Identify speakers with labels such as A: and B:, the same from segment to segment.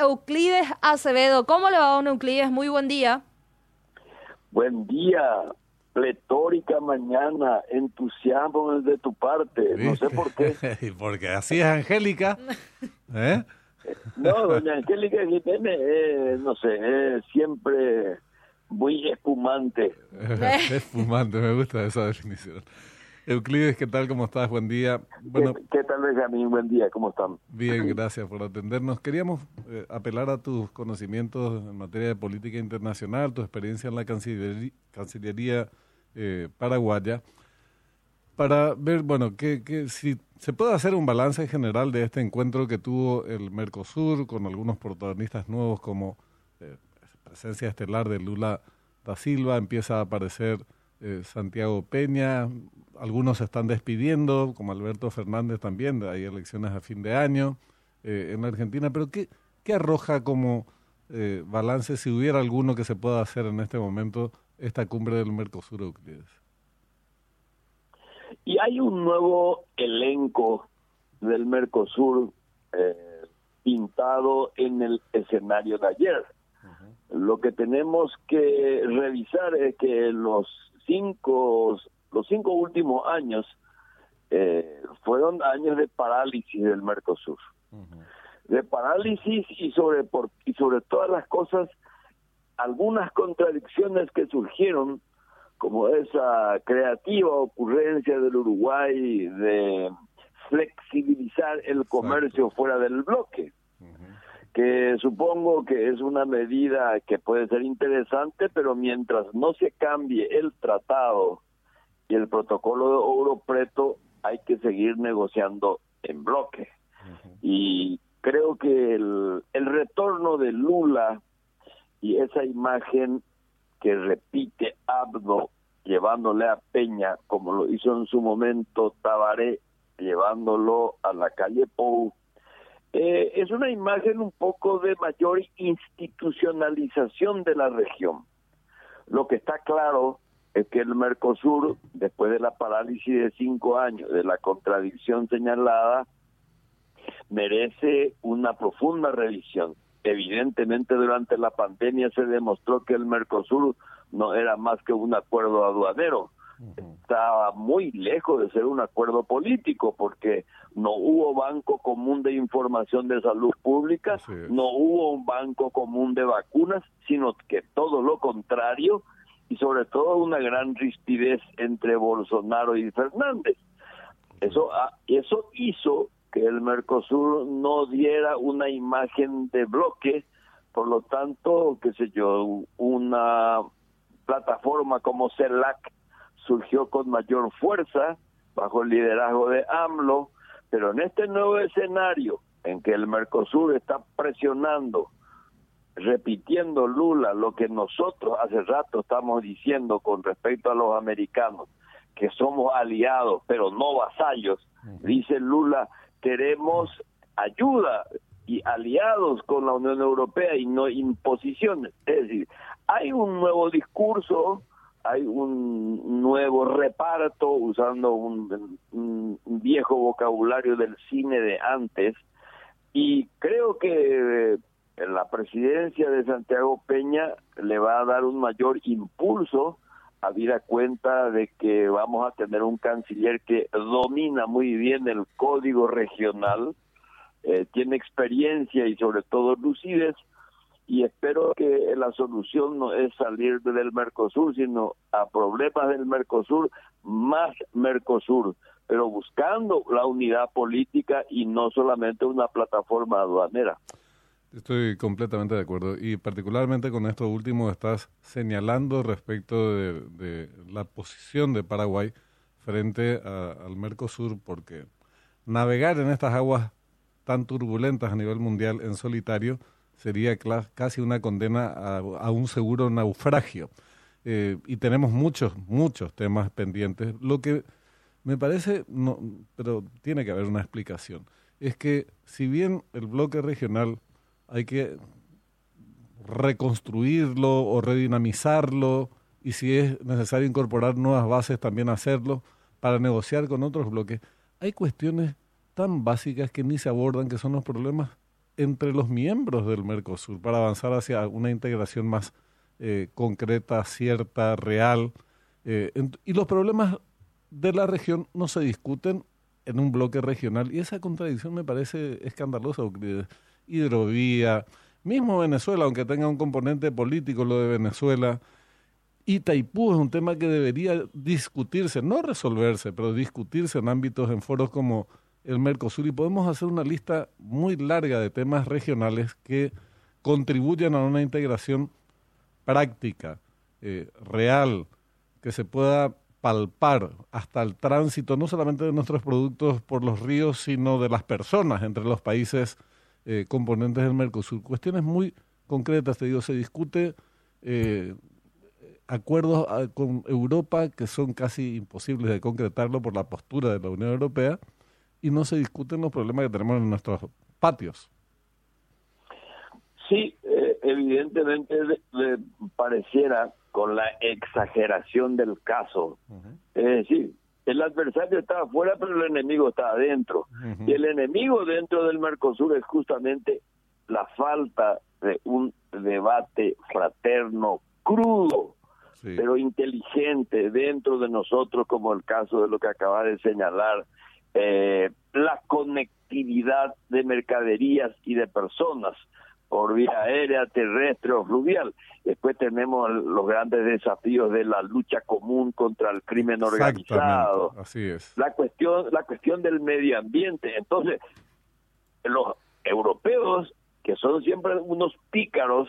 A: Euclides Acevedo. ¿Cómo le va, don Euclides? Muy buen día.
B: Buen día, pletórica mañana, entusiasmo de tu parte, no sé por qué.
C: Porque así es Angélica. ¿Eh?
B: No, doña Angélica Jiménez, eh, no sé, es siempre muy espumante.
C: espumante, me gusta esa definición. Euclides, ¿qué tal? ¿Cómo estás? Buen día.
B: Bueno, ¿Qué, tal, Benjamín? Buen día, ¿cómo están?
C: Bien, gracias por atendernos. Queríamos eh, apelar a tus conocimientos en materia de política internacional, tu experiencia en la Cancillería, Cancillería eh, paraguaya, para ver, bueno, que, que si se puede hacer un balance general de este encuentro que tuvo el Mercosur con algunos protagonistas nuevos como eh, presencia estelar de Lula da Silva, empieza a aparecer eh, Santiago Peña, algunos se están despidiendo, como Alberto Fernández también, hay elecciones a fin de año eh, en Argentina, pero ¿qué, qué arroja como eh, balance, si hubiera alguno que se pueda hacer en este momento, esta cumbre del Mercosur, Euclides?
B: Y hay un nuevo elenco del Mercosur pintado en el escenario de ayer. Lo que tenemos que revisar es que los cinco, los cinco últimos años eh, fueron años de parálisis del Mercosur. De parálisis y sobre, por, y sobre todas las cosas, algunas contradicciones que surgieron, como esa creativa ocurrencia del Uruguay de flexibilizar el comercio fuera del bloque que supongo que es una medida que puede ser interesante, pero mientras no se cambie el tratado y el protocolo de oro preto, hay que seguir negociando en bloque. Y creo que el, el retorno de Lula y esa imagen que repite Abdo llevándole a Peña, como lo hizo en su momento Tabaré, llevándolo a la calle Pou, eh, es una imagen un poco de mayor institucionalización de la región. Lo que está claro es que el Mercosur, después de la parálisis de cinco años, de la contradicción señalada, merece una profunda revisión. Evidentemente durante la pandemia se demostró que el Mercosur no era más que un acuerdo aduanero, estaba muy lejos de ser un acuerdo político porque no hubo banco común de información de salud pública, no hubo un banco común de vacunas, sino que todo lo contrario y sobre todo una gran rispidez entre Bolsonaro y Fernández. Eso, ah, eso hizo que el Mercosur no diera una imagen de bloque, por lo tanto, qué sé yo, una plataforma como CELAC surgió con mayor fuerza bajo el liderazgo de AMLO, pero en este nuevo escenario en que el Mercosur está presionando, repitiendo Lula lo que nosotros hace rato estamos diciendo con respecto a los americanos, que somos aliados pero no vasallos, dice Lula, queremos ayuda y aliados con la Unión Europea y no imposiciones. Es decir, hay un nuevo discurso hay un nuevo reparto usando un, viejo vocabulario del cine de antes. Y creo que eh, la presidencia de Santiago Peña le va a dar un mayor impulso a vida cuenta de que vamos a tener un canciller que domina muy bien el código regional, eh, tiene experiencia y sobre todo lucidez y espero que la solución no es salir del Mercosur, sino a problemas del Mercosur, más Mercosur, pero buscando la unidad política y no solamente una plataforma aduanera.
C: Estoy completamente de acuerdo y particularmente con esto último estás señalando respecto de, la posición de Paraguay frente al Mercosur porque navegar en estas aguas tan turbulentas a nivel mundial en solitario sería casi una condena a, un seguro naufragio. Eh, y tenemos muchos, muchos temas pendientes. Lo que me parece, no, pero tiene que haber una explicación, es que si bien el bloque regional hay que reconstruirlo o redinamizarlo, y si es necesario incorporar nuevas bases, también hacerlo, para negociar con otros bloques, hay cuestiones tan básicas que ni se abordan, que son los problemas entre los miembros del Mercosur para avanzar hacia una integración más eh, concreta, cierta, real. Eh, y los problemas de la región no se discuten en un bloque regional y esa contradicción me parece escandalosa. Hidrovía, mismo Venezuela, aunque tenga un componente político lo de Venezuela, Itaipú es un tema que debería discutirse, no resolverse, pero discutirse en ámbitos, en foros como el Mercosur y podemos hacer una lista muy larga de temas regionales que contribuyan a una integración práctica, eh, real, que se pueda palpar hasta el tránsito, no solamente de nuestros productos por los ríos, sino de las personas entre los países eh, componentes del Mercosur. Cuestiones muy concretas, te digo, se discute eh, acuerdos ah, con Europa que son casi imposibles de concretarlo por la postura de la Unión Europea y no se discuten los problemas que tenemos en nuestros patios.
B: Sí, eh, evidentemente pareciera con la exageración del caso. Es decir, el adversario está afuera, pero el enemigo está adentro. Y el enemigo dentro del Mercosur es justamente la falta de un debate fraterno, crudo, pero inteligente dentro de nosotros, como el caso de lo que acaba de señalar, eh, la conectividad de mercaderías y de personas por vía aérea, terrestre o fluvial. Después tenemos los grandes desafíos de la lucha común contra el crimen organizado.
C: Así es.
B: La cuestión, la cuestión del medio ambiente. Entonces, los europeos, que son siempre unos pícaros,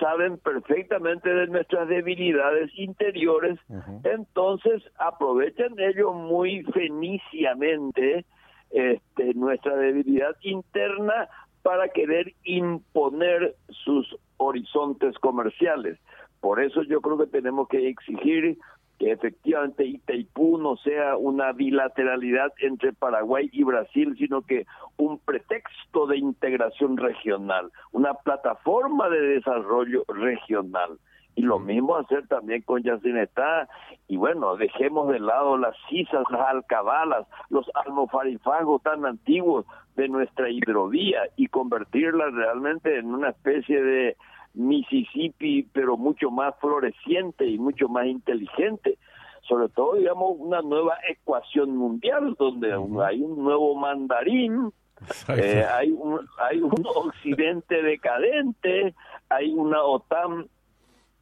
B: saben perfectamente de nuestras debilidades interiores, entonces aprovechan ellos muy feniciamente este, nuestra debilidad interna para querer imponer sus horizontes comerciales. Por eso yo creo que tenemos que exigir que efectivamente Itaipú no sea una bilateralidad entre Paraguay y Brasil, sino que un pretexto de integración regional, una plataforma de desarrollo regional. Y lo mismo hacer también con Yacinetá. Y bueno, dejemos de lado las cisas, las alcabalas, los almofarifagos tan antiguos de nuestra hidrovía y convertirla realmente en una especie de Mississippi, pero mucho más floreciente y mucho más inteligente. Sobre todo, digamos, una nueva ecuación mundial donde hay un nuevo mandarín, eh, hay, un, hay un occidente decadente, hay una OTAN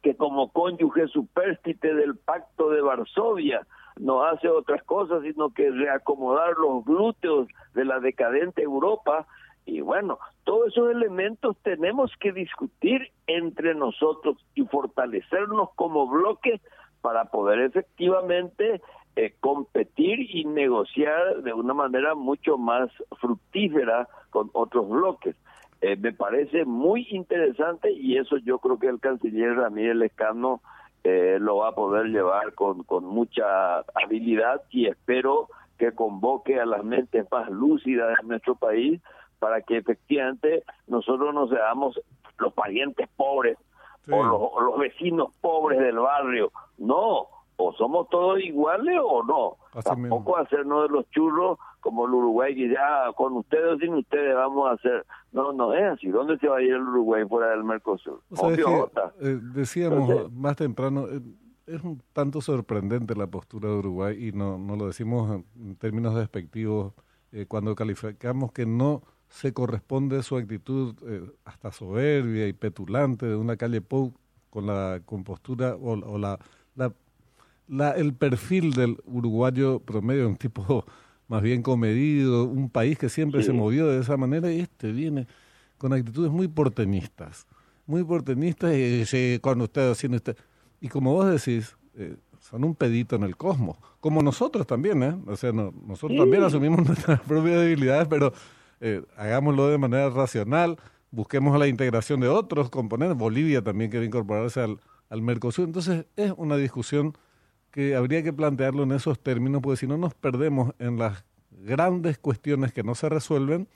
B: que como cónyuge superstite del pacto de Varsovia no hace otras cosas sino que reacomodar los glúteos de la decadente Europa y bueno, todos esos elementos tenemos que discutir entre nosotros y fortalecernos como bloque para poder efectivamente eh, competir y negociar de una manera mucho más fructífera con otros bloques. Eh, me parece muy interesante y eso yo creo que el canciller Ramírez Lescano eh, lo va a poder llevar con, con mucha habilidad y espero que convoque a las mentes más lúcidas de nuestro país para que efectivamente nosotros no seamos los parientes pobres o los, vecinos pobres del barrio. No, o somos todos iguales o no. Tampoco hacernos de los churros como el Uruguay que ya con ustedes o sin ustedes vamos a hacer. No, no es así. ¿Dónde se va a ir el Uruguay fuera del Mercosur?
C: Eh, decíamos más temprano, eh, es un tanto sorprendente la postura de Uruguay y no, no lo decimos en términos despectivos eh, cuando calificamos que no se corresponde su actitud eh, hasta soberbia y petulante de una calle Pou con la compostura o, o la, la, el perfil del uruguayo promedio, un tipo más bien comedido, un país que siempre se movió de esa manera y este viene con actitudes muy porteñistas, muy porteñistas y cuando usted haciendo usted y como vos decís, eh, son un pedito en el cosmos, como nosotros también, ¿eh? O sea, nosotros también asumimos nuestras propias debilidades, pero eh, hagámoslo de manera racional, busquemos la integración de otros componentes. Bolivia también quiere incorporarse al, al Mercosur. Entonces es una discusión que habría que plantearlo en esos términos, porque si no nos perdemos en las grandes cuestiones que no se resuelven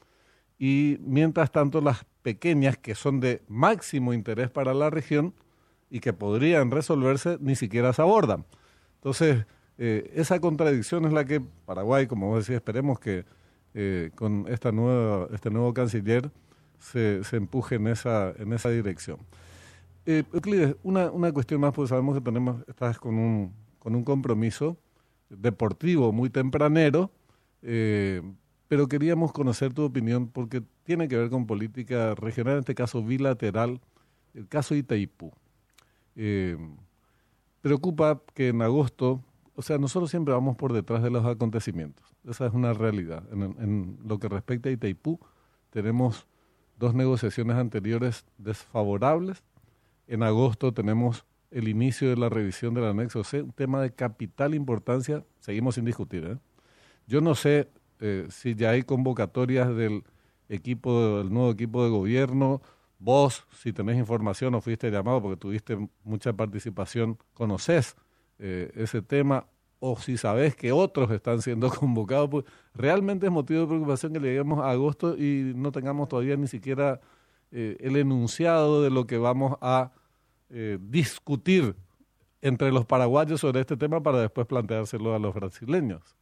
C: y mientras tanto las pequeñas que son de máximo interés para la región y que podrían resolverse ni siquiera se abordan. Entonces, eh, esa contradicción es la que Paraguay, como vos decís, esperemos que eh, con esta nueva, este nuevo canciller se, se empuje en esa, en esa dirección. Eh, Euclides, una, una cuestión más, porque sabemos que tenemos, estás con un, con un compromiso deportivo muy tempranero, eh, pero queríamos conocer tu opinión porque tiene que ver con política regional, en este caso bilateral, el caso Itaipú. Preocupa que en agosto, o sea, nosotros siempre vamos por detrás de los acontecimientos, esa es una realidad. En, lo que respecta a Itaipú, tenemos dos negociaciones anteriores desfavorables en agosto tenemos el inicio de la revisión del anexo C, un tema de capital importancia, seguimos sin discutir. ¿eh? Yo no sé eh, si ya hay convocatorias del equipo, del nuevo equipo de gobierno. Vos, si tenés información o fuiste llamado porque tuviste mucha participación, conocés eh, ese tema o si sabés que otros están siendo convocados, pues realmente es motivo de preocupación que lleguemos a agosto y no tengamos todavía ni siquiera eh, el enunciado de lo que vamos a eh, discutir entre los paraguayos sobre este tema para después planteárselo a los brasileños.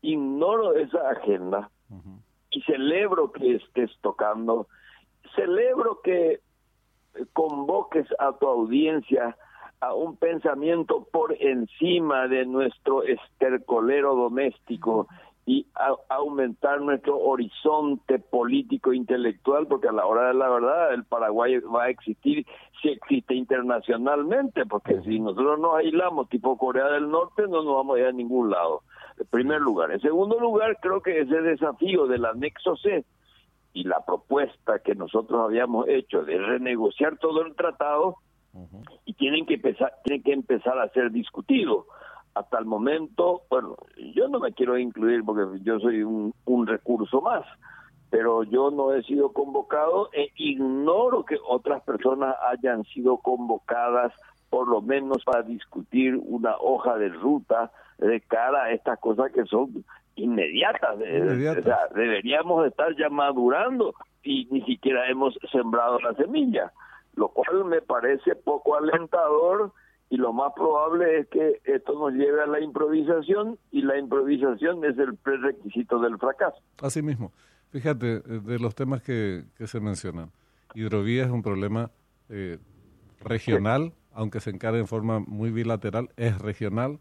B: Ignoro esa agenda. Y celebro que estés tocando, celebro que convoques a tu audiencia a un pensamiento por encima de nuestro estercolero doméstico y aumentar nuestro horizonte político intelectual porque a la hora de la verdad el Paraguay va a existir si existe internacionalmente porque si nosotros nos aislamos tipo Corea del Norte no nos vamos a ir a ningún lado en primer lugar. En segundo lugar creo que ese desafío del anexo C y la propuesta que nosotros habíamos hecho de renegociar todo el tratado y tienen que empezar tienen que empezar a ser discutido hasta el momento, bueno, yo no me quiero incluir porque yo soy un, recurso más, pero yo no he sido convocado e ignoro que otras personas hayan sido convocadas por lo menos para discutir una hoja de ruta de cara a estas cosas que son inmediatas. O sea, deberíamos estar ya madurando y ni siquiera hemos sembrado la semilla, lo cual me parece poco alentador y lo más probable es que esto nos lleve a la improvisación y la improvisación es el prerequisito del fracaso.
C: Así mismo. Fíjate, eh, de los temas que, se mencionan, hidrovía es un problema eh, regional, aunque se encara en forma muy bilateral, es regional.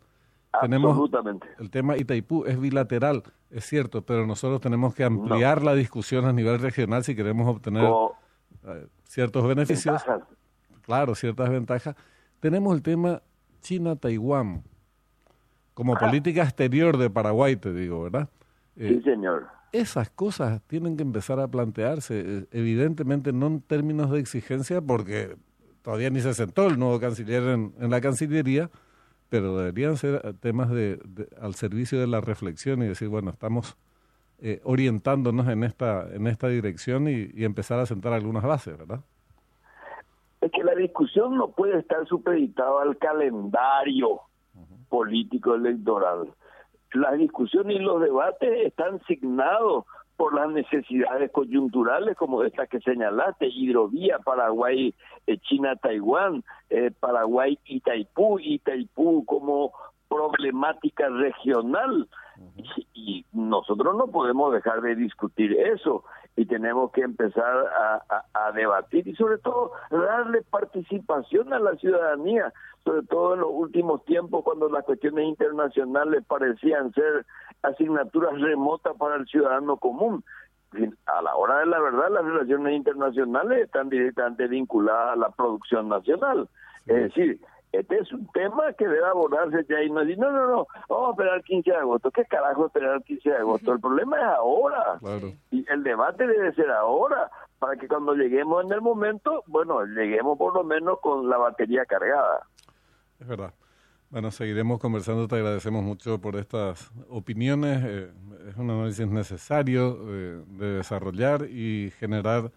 B: Absolutamente.
C: Tenemos el tema Itaipú es bilateral, es cierto, pero nosotros tenemos que ampliar la discusión a nivel regional si queremos obtener eh, ciertos beneficios. Claro, ciertas ventajas tenemos el tema China-Taiwán como política exterior de Paraguay, te digo, ¿verdad?
B: sí, eh, señor.
C: Esas cosas tienen que empezar a plantearse, eh, evidentemente no en términos de exigencia, porque todavía ni se sentó el nuevo canciller en, la Cancillería, pero deberían ser temas de, al servicio de la reflexión y decir, bueno, estamos eh, orientándonos en esta, en esta dirección y empezar a sentar algunas bases, ¿verdad?
B: es que la discusión no puede estar supeditada al calendario político electoral. Las discusiones y los debates están signados por las necesidades coyunturales como estas que señalaste, hidrovía, Paraguay, eh, China, Taiwán, eh, Paraguay, Itaipú, Itaipú como problemática regional. Y, nosotros no podemos dejar de discutir eso y tenemos que empezar a, debatir y sobre todo darle participación a la ciudadanía, sobre todo en los últimos tiempos cuando las cuestiones internacionales parecían ser asignaturas remotas para el ciudadano común. A la hora de la verdad, las relaciones internacionales están directamente vinculadas a la producción nacional. Es decir, este es un tema que debe abordarse ya y no decir, no, no, no, vamos a esperar el 15 de agosto. ¿Qué carajo esperar el 15 de agosto? El problema es ahora. Y el debate debe ser ahora, para que cuando lleguemos en el momento, bueno, lleguemos por lo menos con la batería cargada.
C: Es verdad. Bueno, seguiremos conversando. Te agradecemos mucho por estas opiniones. Eh, es un análisis necesario eh, de desarrollar y generar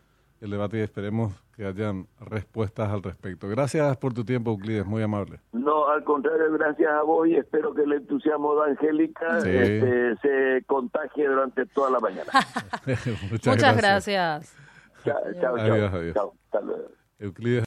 C: el debate y esperemos que hayan respuestas al respecto. Gracias por tu tiempo, Euclides, muy amable.
B: No, al contrario, gracias a vos y espero que el entusiasmo de Angélica este, se contagie durante toda la mañana.
A: Muchas, gracias.
B: Chao, chao, adiós, Adiós. chao. Hasta luego.
C: Euclides